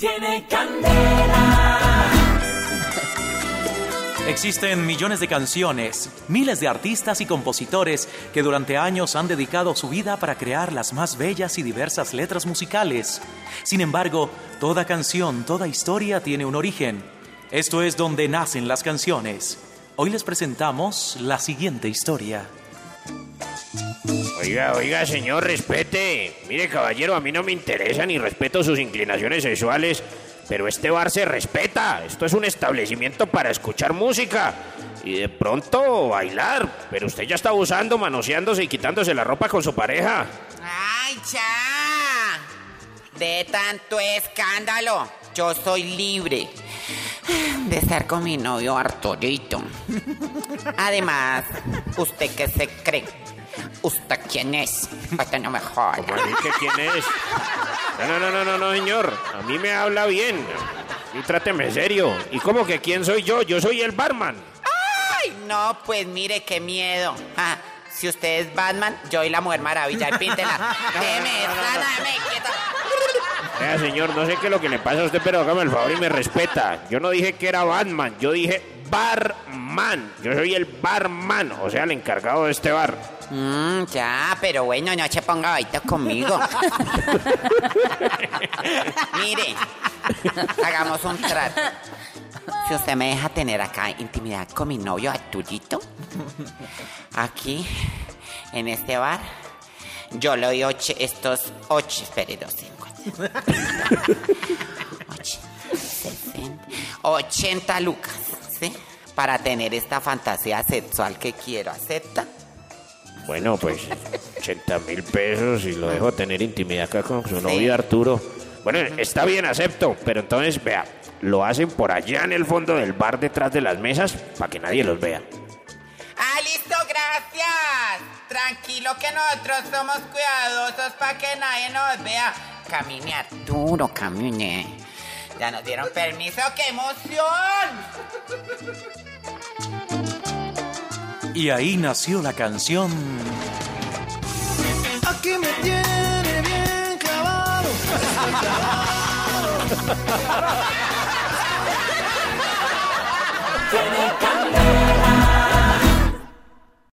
Tiene candela. Existen millones de canciones, miles de artistas y compositores que durante años han dedicado su vida para crear las más bellas y diversas letras musicales. Sin embargo, toda canción, toda historia tiene un origen. Esto es donde nacen las canciones. Hoy les presentamos la siguiente historia. Oiga, oiga, señor, respete. Mire, caballero, a mí no me interesa ni respeto sus inclinaciones sexuales, pero este bar se respeta. Esto es un establecimiento para escuchar música y de pronto bailar. Pero usted ya está abusando, manoseándose y quitándose la ropa con su pareja. ¡Ay, ya! De tanto escándalo, yo soy libre de estar con mi novio Arturito. Además, ¿usted qué se cree? ¿Usted quién es? Usted no me joda. ¿Cómo que quién es? No, no, no, no, no, señor. A mí me habla bien. Y tráteme serio. ¿Y cómo que quién soy yo? Yo soy el barman. Ay, no, pues mire qué miedo. Ah, si usted es Batman, yo y la Mujer Maravilla, píntela. Déjeme, déjeme quieta. Vea, señor, no sé qué es lo que le pasa a usted, pero hágame el favor y me respeta. Yo no dije que era Batman, yo dije barman. Yo soy el barman, o sea, el encargado de este bar. Mm, ya, pero bueno, no se ponga baita conmigo. Mire, hagamos un trato. Si usted me deja tener acá intimidad con mi novio Arturito, aquí, en este bar, yo le doy ocho, estos ocho, espere, dos, cinco, ocho, sesenta, ochenta lucas, ¿sí? Para tener esta fantasía sexual que quiero, ¿acepta? Bueno, pues 80 mil pesos y lo dejo tener intimidad acá con su novio Arturo. Bueno, está bien, acepto, pero entonces, vea, lo hacen por allá en el fondo del bar detrás de las mesas para que nadie los vea. Ah, listo, gracias. Tranquilo que nosotros somos cuidadosos para que nadie nos vea. Camine, Arturo, camine. Ya nos dieron permiso, ¡qué emoción! Y ahí nació la canción Aquí me tiene bien clavado. Candela.